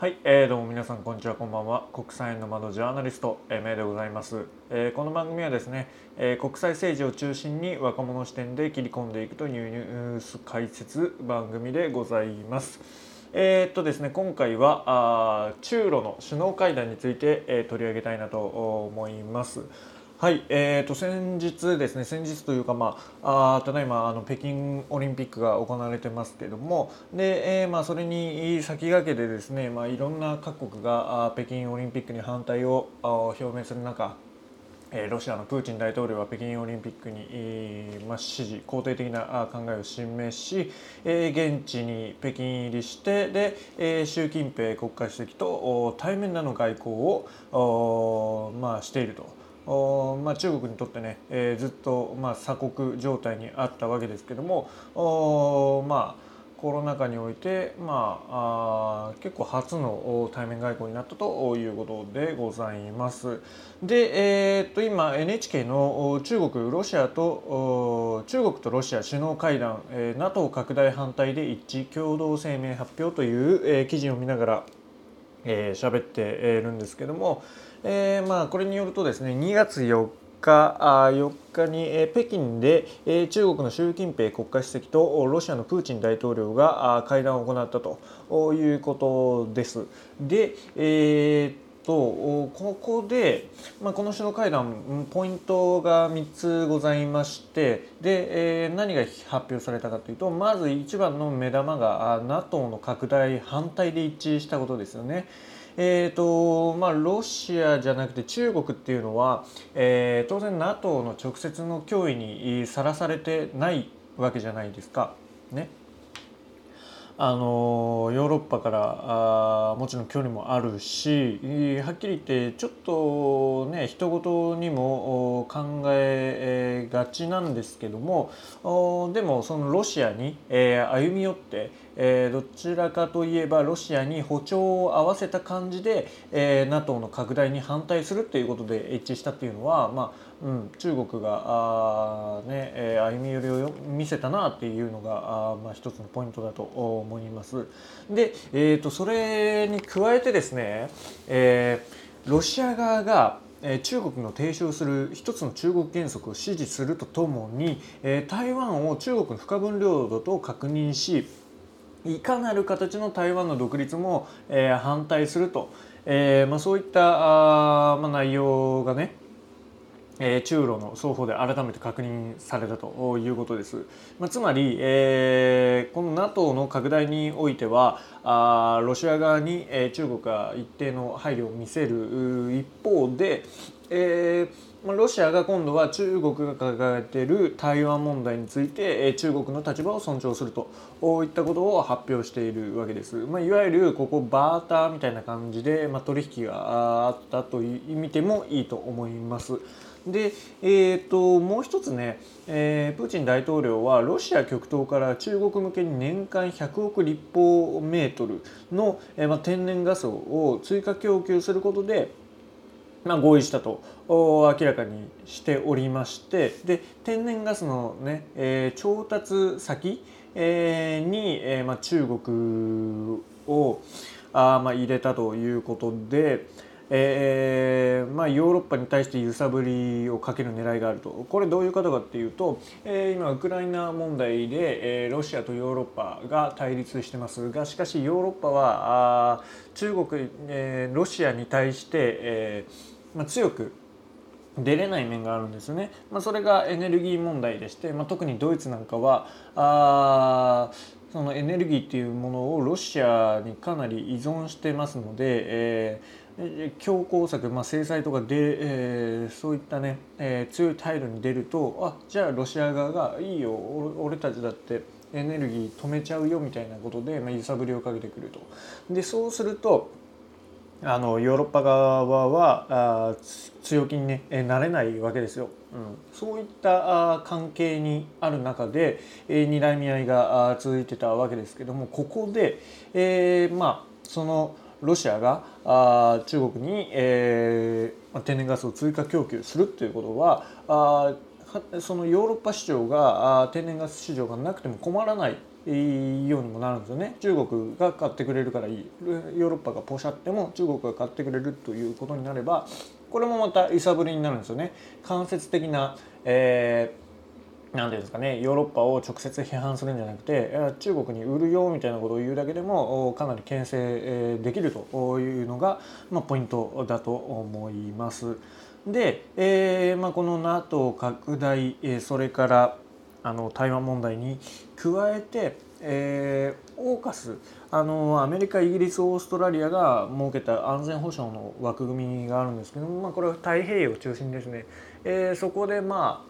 はい、えー、どうも皆さんこんにちはこんばんは。国際の窓ジャーナリスト、えー、メイでございます、えー、この番組はですね、えー、国際政治を中心に若者視点で切り込んでいくというニュース解説番組でございます。えー、っとですね今回はあ中ロの首脳会談について、えー、取り上げたいなと思います。はい、えーと、先日ですね先日というか、まあ、あただいまあの北京オリンピックが行われてますけれどもで、えーまあ、それに先駆けてですね、まあ、いろんな各国があ北京オリンピックに反対をあ表明する中えロシアのプーチン大統領は北京オリンピックに、まあ、支持肯定的な考えを示し、え現地に北京入りしてで、え習近平国家主席と対面での外交を、まあ、していると。まあ、中国にとってね、えー、ずっと、まあ、鎖国状態にあったわけですけどもまあコロナ禍において、まあ、あ結構初の対面外交になったということでございます。で、えー、っと今 NHK の中国ロシアと中国とロシア首脳会談、えー、NATO 拡大反対で一致共同声明発表という、えー、記事を見ながら、えー、っているんですけども、えー、まあこれによるとですね2月4日4日に北京で中国の習近平国家主席とロシアのプーチン大統領が会談を行ったということです。で、えーとここで、まあ、この首脳会談ポイントが3つございましてで、えー、何が発表されたかというとまず一番の目玉が NATO の拡大反対で一致したことですよね。えーとまあ、ロシアじゃなくて中国っていうのは、えー、当然 NATO の直接の脅威にさらされてないわけじゃないですか。ね、あのヨーロッパからあもちろん距離もあるしはっきり言ってちょっとね人事にも考えがちなんですけどもでもそのロシアに、えー、歩み寄って、えー、どちらかといえばロシアに歩調を合わせた感じで、えー、NATO の拡大に反対するということで一致したっていうのは、まあうん、中国があ、ねえー、歩み寄りを見せたなっていうのがあ、まあ、一つのポイントだと思います。で、えーと、それに加えてですね、えー、ロシア側が中国の提唱する一つの中国原則を支持するとともに台湾を中国の不可分領土と確認しいかなる形の台湾の独立も反対すると、えーまあ、そういったあ、まあ、内容がねえ中ロの双方で改めて確認されたということです。まあ、つまり、えー、この NATO の拡大においてはあロシア側に、えー、中国が一定の配慮を見せる一方で、えー、ロシアが今度は中国が抱えている台湾問題についてえ中国の立場を尊重するといったことを発表しているわけです。まあ、いわゆるここバーターみたいな感じで、まあ、取引があったと見てもいいと思います。で、えーと、もう一つね、えー、プーチン大統領はロシア極東から中国向けに年間100億立方メートルの、えーまあ、天然ガスを追加供給することで、まあ、合意したと明らかにしておりましてで天然ガスのね、えー、調達先、えー、に、えーまあ、中国をあ、まあ、入れたということで。えーまあ、ヨーロッパに対して揺さぶりをかける狙いがあると。これどういうことかっていうと、えー、今ウクライナ問題で、えー、ロシアとヨーロッパが対立してます。がしかしヨーロッパはあ中国、えー、ロシアに対して、えーまあ、強く出れない面があるんですよね、まあ、それがエネルギー問題でして、まあ、特にドイツなんかはあそのエネルギーっていうものをロシアにかなり依存してますので、えー強硬策、まあ、制裁とかで、えー、そういったね、えー、強い態度に出るとあじゃあロシア側がいいよ俺たちだってエネルギー止めちゃうよみたいなことで、まあ、揺さぶりをかけてくると。でそうするとあのヨーロッパ側はあ強気に、ね、なれないわけですよ。うん、そういったあ関係にある中で、えー、睨み合いが続いてたわけですけどもここで、えー、まあそのロシアがあ中国に、えー、天然ガスを追加供給するということはあそのヨーロッパ市場が天然ガス市場がなくても困らない、えようにもなるんですよね。中国が買ってくれるからいい。ヨーロッパがポシャっても中国が買ってくれるということになればこれもまた揺さぶりになるんですよね。間接的な、えなんていうんですかねヨーロッパを直接批判するんじゃなくて中国に売るよみたいなことを言うだけでもかなり牽制できるというのが、まあ、ポイントだと思います。で、えーまあ、この NATO 拡大それからあの台湾問題に加えて、えー、オーカスあのアメリカイギリスオーストラリアが設けた安全保障の枠組みがあるんですけども、まあ、これは太平洋中心ですね、えー、そこでまあ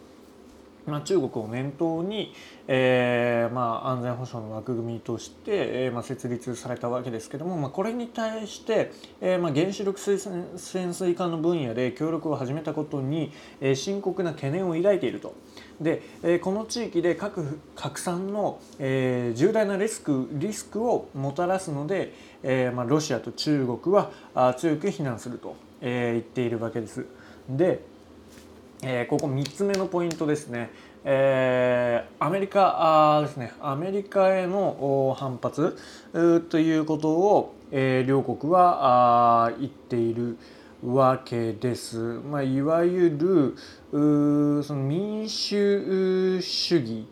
まあ、中国を念頭に、えーまあ、安全保障の枠組みとして、えーまあ、設立されたわけですけども、まあ、これに対して、えーまあ、原子力潜水艦の分野で協力を始めたことに、えー、深刻な懸念を抱いていると。で、えー、この地域で核拡散の、えー、重大なリスクリスクをもたらすので、えーまあ、ロシアと中国はあ強く非難すると、えー、言っているわけです。でえー、ここ3つ目のポイントですね、えー、アメリカあですねアメリカへの反発ということを、えー、両国はあ言っているわけです。まあ、いわゆるその民主主義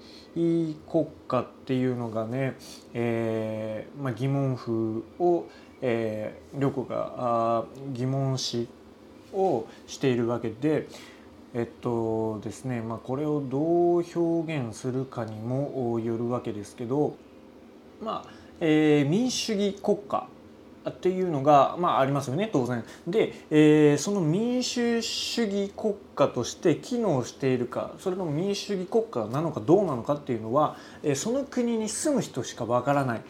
国家っていうのがね、えーまあ、疑問符を、えー、両国があ疑問視をしているわけで、えっとですねまあ、これをどう表現するかにもよるわけですけど、まあえー、民主主義国家っていうのが、まあ、ありますよね当然。で、えー、その民主主義国家として機能しているかそれとも民主主義国家なのかどうなのかっていうのは、えー、その国に住む人しかわからない。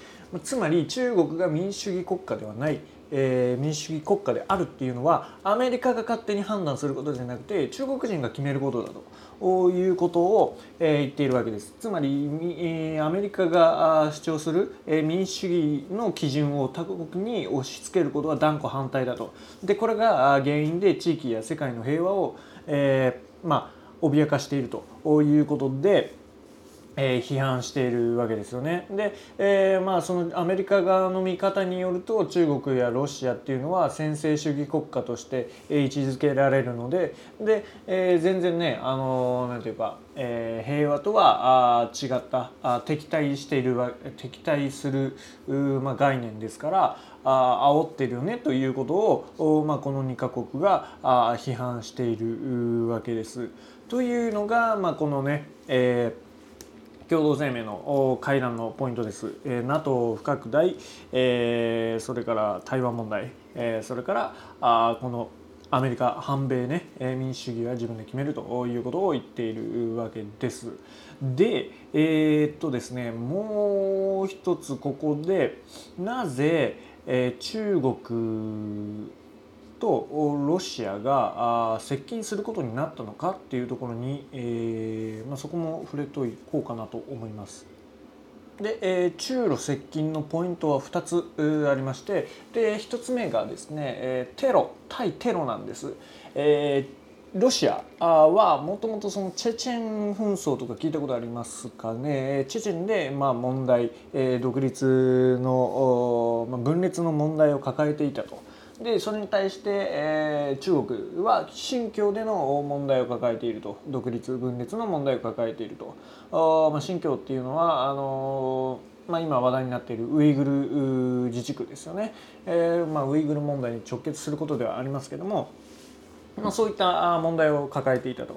つまり中国が民主主義国家ではないえー、民主主義国家であるっていうのはアメリカが勝手に判断することじゃなくて中国人が決めることだということを、えー、言っているわけです。つまり、えー、アメリカが主張する、えー、民主主義の基準を他国に押し付けることは断固反対だと。でこれが原因で地域や世界の平和を、えー、まあ脅かしているということで、えー、批判しているわけですよね。で、えー、まあそのアメリカ側の見方によると中国やロシアっていうのは専制主義国家として位置づけられるのでで、えー、全然ねあのなんていうか、えー、平和とはあ違ったあ敵対している敵対するうまあ、概念ですからあ煽ってるよねということを、まあ、この2カ国があ批判しているわけです。というのが、まあ、このね、えー共同声明の会談のポイントです。えー、NATO 不拡大、えー、それから台湾問題、えー、それからあこのアメリカ反米ねえ民主主義は自分で決めるということを言っているわけです。でえー、っとですねもう一つここでなぜ、えー、中国とロシアが接近することになったのかっていうところに、えーまあ、そこも触れといこうかなと思います。で、えー、中ロ接近のポイントは2つありましてで1つ目がですね、えー、テロ対テロなんです。えーロシアはもともとそのチェチェン紛争とか聞いたことありますかねチェチェンでまあ問題独立の分裂の問題を抱えていたとでそれに対して、えー、中国は新疆での問題を抱えていると。独立分裂の問題を抱えていると。あ、まあ、新疆っていうのはあのー、まあ、今話題になっているウイグル自治区ですよね、えーまあ、ウイグル問題に直結することではありますけども、まあ、そういった問題を抱えていたと。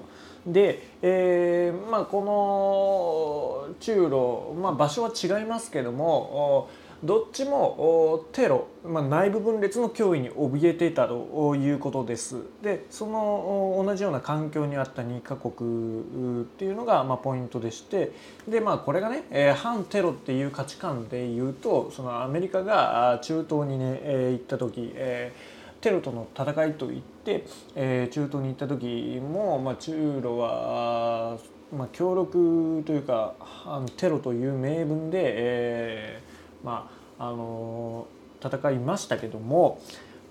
で、えーまあ、この中ロ、まあ、場所は違いますけどもどっちもテロ、まあ、内部分裂の脅威に怯えていたということです。でその同じような環境にあった2カ国っていうのが、まあ、ポイントでしてで、まあ、これがね、え、反テロっていう価値観でいうとそのアメリカが中東にね、え、行った時、え、テロとの戦いといって、え、中東に行った時も、まあ、中ロは、まあ、協力というかテロという名分で、えーまああの戦いましたけども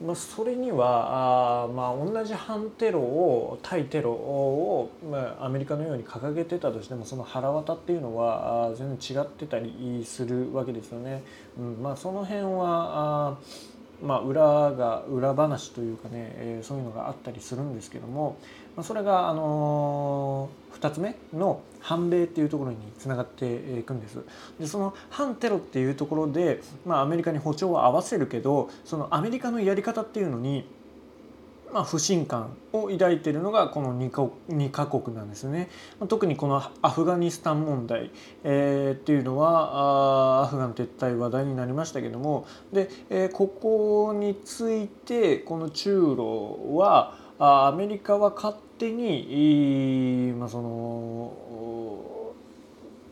まあ、それにはあ、まあ、同じ反テロを対テロを、まあ、アメリカのように掲げてたとしてもその腹渡っていうのはあ全然違ってたりするわけですよね。うんまあ、その辺はあまあ、裏が裏話というかね、えー、そういうのがあったりするんですけども、それが、あのー、2つ目の反米っていうところにつながっていくんですでその反テロっていうところで、まあ、アメリカに歩調を合わせるけどそのアメリカのやり方っていうのにまあ、不信感を抱いているのがこの 2, か2カ国なんですね。特にこのアフガニスタン問題、えー、っていうのはあアフガン撤退話題になりましたけどもで、えー、ここについてこの中ロはアメリカは勝手に、まあ、その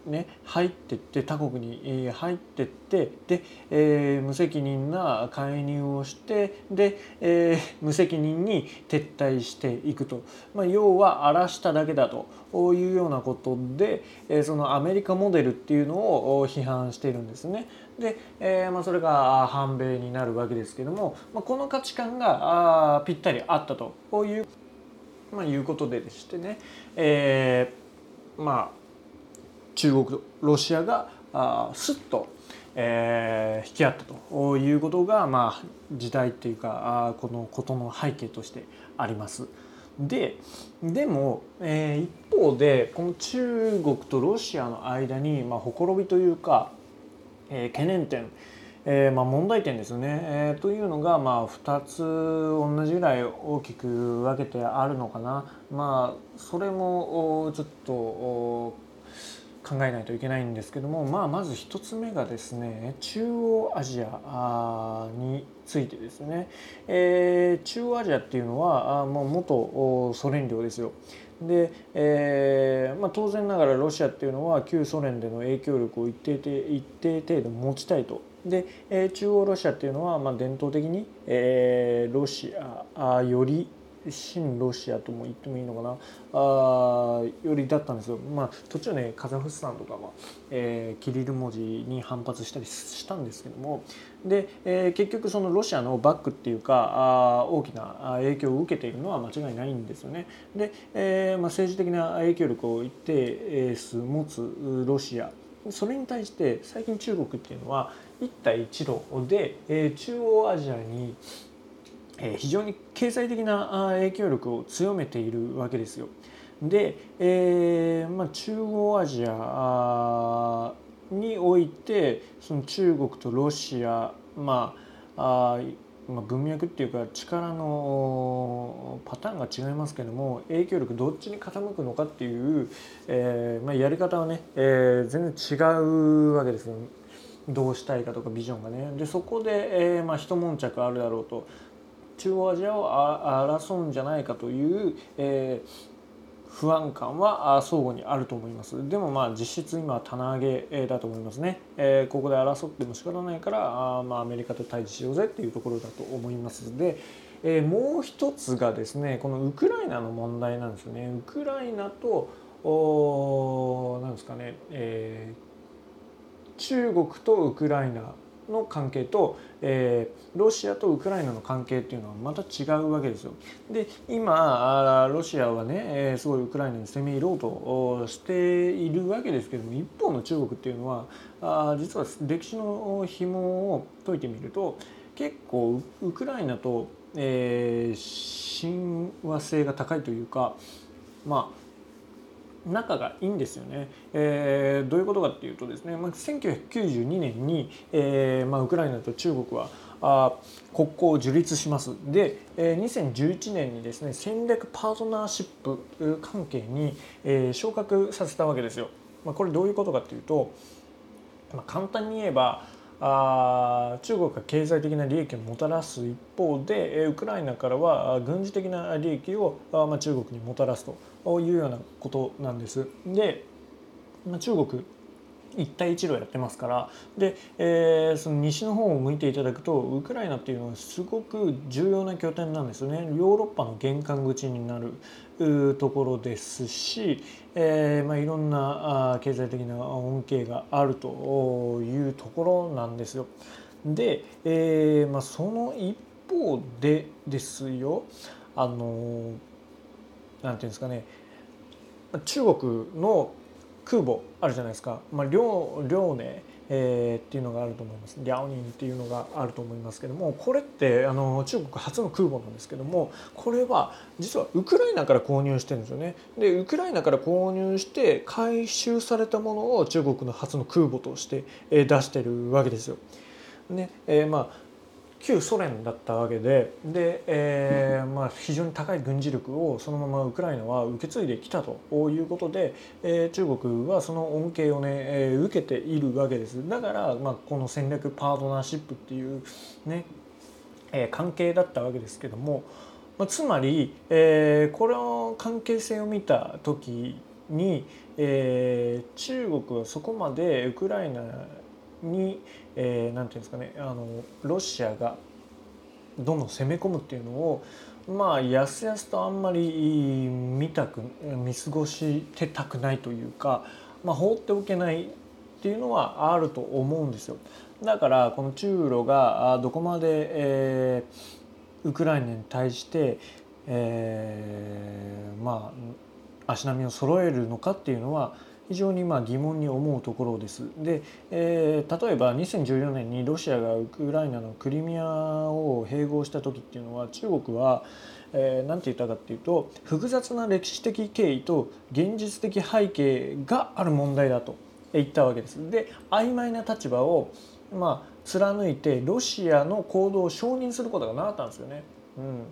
ね、入ってって他国に入ってってで、えー、無責任な介入をしてで、えー、無責任に撤退していくと、まあ、要は荒らしただけだと。いうようなことで、えー、そのアメリカモデルっていうのを批判しているんですね。で、えーまあ、それが反米になるわけですけども、まあ、この価値観があぴったりあったと。いう,、まあ、いうことででしてね、えー、まあ中国とロシアがあすっと、えー、引き合ったということが、まあ、時代っていうかあこのことの背景としてあります。ででも、えー、一方でこの中国とロシアの間に、まあ、ほころびというか、えー、懸念点えー、まあ、問題点ですよね、えー、というのが、まあ、2つ同じぐらい大きく分けてあるのかな、まあ、それもちょっと考えないといけないんですけども、まあ、まず1つ目がですね中央アジアについてですね、えー、中央アジアっていうのはあもう元ソ連領ですよ。で、えーまあ、当然ながらロシアっていうのは旧ソ連での影響力を一定一定程度持ちたいと。で、えー、中央ロシアっていうのは、まあ、伝統的に、えー、ロシアより新ロシアとも言ってもいいのかな？あよりだったんですよ、まあ、途中ねカザフスタンとかは、えー、キリル文字に反発したりしたんですけども。で、えー、結局そのロシアのバックっていうかあ大きな影響を受けているのは間違いないんですよね。で、えーまあ、政治的な影響力を一定数持つロシア。それに対して最近中国っていうのは一帯一路で、えー、中央アジアに非常に経済的な影響力を強めているわけですよ。で、えーまあ、中央アジアにおいてその中国とロシア、まあ、あまあ、文脈っていうか力のパターンが違いますけども影響力どっちに傾くのかっていう、えーまあ、やり方はね、えー、全然違うわけですよどうしたいかとかビジョンがね。でそこで、えーまあ、一悶着あるだろうと。中央アジアを争うんじゃないかという、えー、不安感は相互にあると思います。でもまあ実質今は棚上げだと思いますね、えー、ここで争っても仕方ないからあ、まあ、アメリカと対峙しようぜっていうところだと思います。で、えー、もう一つがですねこのウクライナの問題なんですよね。ウクライナとおなんですかね、えー、中国とウクライナの関係と、えー、ロシアとウクライナの関係っていうのはまた違うわけですよ。で今ロシアはね、えー、すごいウクライナに攻め入ろうとしているわけですけども一方の中国っていうのはあ実は歴史の紐を解いてみると結構ウクライナと、えー、親和性が高いというかまあ仲がいいんですよね。えー、どういうことかっていうとですね、まあ、1992年に、えーまあ、ウクライナと中国はあ国交を樹立しますで、えー、2011年にですね戦略パートナーシップ関係に、えー、昇格させたわけですよ。まあ、これどういうことかっていうと、まあ、簡単に言えばあ中国が経済的な利益をもたらす一方でウクライナからは軍事的な利益をあ、まあ、中国にもたらすというようなことなんです。で、まあ、中国一帯一路やってますからで、えー、その西の方を向いていただくとウクライナっていうのはすごく重要な拠点なんですよねヨーロッパの玄関口になるところですし、えーまあ、いろんな経済的な恩恵があるというところなんですよ。で、えーまあ、その一方でですよあのなんていうんですかね中国の空母あるじゃないですか、まあ、遼寧えー、っていうのがあると思います。リャオニンっていうのがあると思いますけどもこれってあの中国初の空母なんですけどもこれは実はウクライナから購入してるんですよね。でウクライナから購入して回収されたものを中国の初の空母として出してるわけですよ。ねえー、まあ旧ソ連だったわけでで、えーまあ、非常に高い軍事力をそのままウクライナは受け継いできたということで、えー、中国はその恩恵をね、えー、受けているわけです。だから、まあ、この戦略パートナーシップっていうね、えー、関係だったわけですけども、まあ、つまり、えー、この関係性を見た時に、えー、中国はそこまでウクライナに何、えー、て言うんですかねあのロシアがどんどん攻め込むっていうのをまあやすやすとあんまり見たく見過ごしてたくないというか、まあ、放っておけないっていうのはあると思うんですよ。だからこの中ロがどこまで、えー、ウクライナに対して、えー、まあ足並みを揃えるのかっていうのは非常にまあ疑問に思うところです。で、えー、例えば2014年にロシアがウクライナのクリミアを併合した時っていうのは中国は何、えー、て言ったかっていうと複雑な歴史的経緯と現実的背景がある問題だと言ったわけです。で曖昧な立場をまあ貫いてロシアの行動を承認することがなかったんですよね。うん、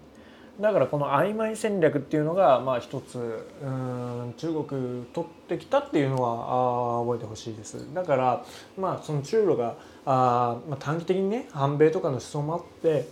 だからこの曖昧戦略っていうのがまあ一つうん中国取ってきたっていうのはあ覚えてほしいですだからまあその中ロがあ、まあ、短期的にね反米とかの思想もあって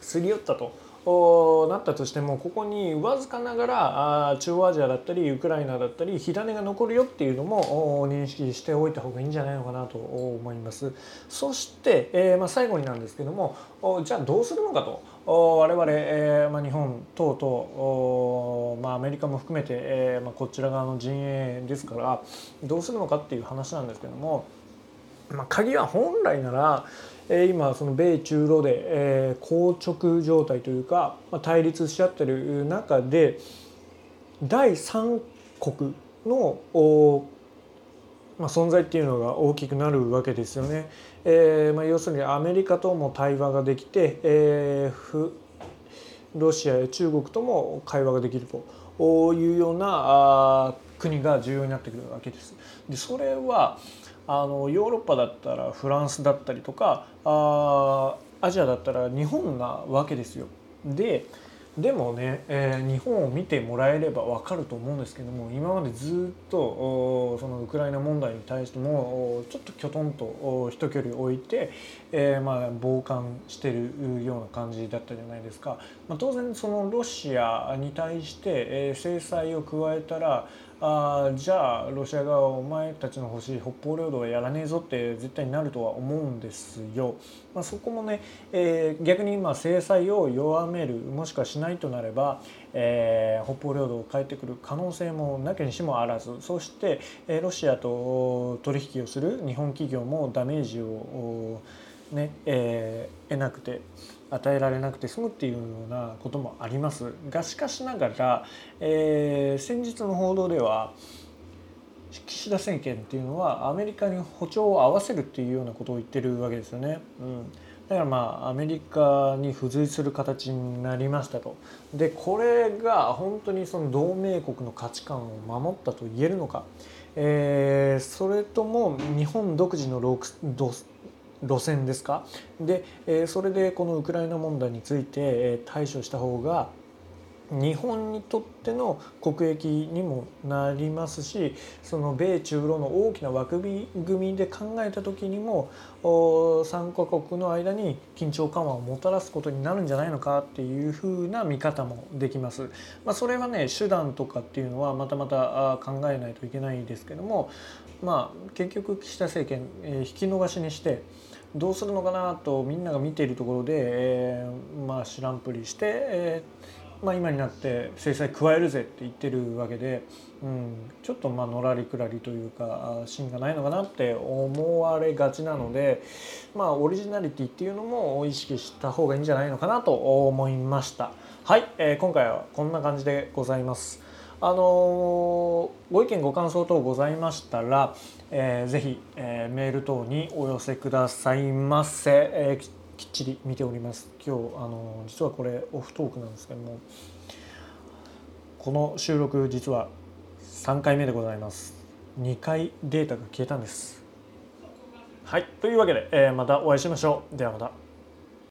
すり寄ったとなったとしてもここにわずかながらあ中央アジアだったりウクライナだったり火種が残るよっていうのも認識しておいた方がいいんじゃないのかなと思います。そして、えーまあ、最後になんですけどもじゃあどうするのかと我々、えーまあ、日本等々、まあ、アメリカも含めて、えーまあ、こちら側の陣営ですからどうするのかっていう話なんですけども、まあ、鍵は本来ならえ今その米中ロで、え硬直状態というか、まあ対立しちゃってる中で第三国のおまあ、存在っていうのが大きくなるわけですよね。えーまあ、要するにアメリカとも対話ができて、えー、ロシアや中国とも会話ができるというような国が重要になってくるわけです。でそれはあのヨーロッパだったらフランスだったりとかあアジアだったら日本なわけですよ。ででもね、えー、日本を見てもらえれば分かると思うんですけども今までずっとそのウクライナ問題に対してもちょっときょとんと一距離置いて、えー、まあ傍観してるような感じだったじゃないですか、まあ、当然そのロシアに対して、え、制裁を加えたらあじゃあロシア側はお前たちの欲しい北方領土はやらねえぞって絶対になるとは思うんですよ。まあ、そこもね、えー、逆に今制裁を弱めるもしくはしないとなれば、えー、北方領土を変えてくる可能性もなきにしもあらずそして、えー、ロシアと取引をする日本企業もダメージをね、えー、得なくて与えられなくて済むっていうようなこともありますがしかしながら、えー、先日の報道では岸田政権っていうのはアメリカに歩調を合わせるっていうようなことを言ってるわけですよね。うんだからまあアメリカに付随する形になりましたと。でこれが本当にその同盟国の価値観を守ったと言えるのか、えー、それとも日本独自の路線ですか？で、えそれでこのウクライナ問題についてえ対処した方が日本にとっての国益にもなりますしその米中ロの大きな枠組みで考えた時にも3カ国の間に緊張緩和をもたらすことになるんじゃないのかっていうふうな見方もできます。まあ、それはね手段とかっていうのはまたまた考えないといけないですけどもまあ結局岸田政権、え引き逃しにしてどうするのかなとみんなが見ているところで、えー、まあ知らんぷりして、えーまあ、今になって制裁加えるぜって言ってるわけで、うん、ちょっとまあのらりくらりというか芯がないのかなって思われがちなので、まあ、オリジナリティっていうのも意識した方がいいんじゃないのかなと思いました。はい、えー、今回はこんな感じでございます。あのー、ご意見ご感想等ございましたら、えー、ぜひ、えー、メール等にお寄せくださいませ、えー、きっちり見ております。今日、あのー、実はこれオフトークなんですけどもこの収録実は3回目でございます。2回データが消えたんです。はい。というわけで、えー、またお会いしましょう。ではまた。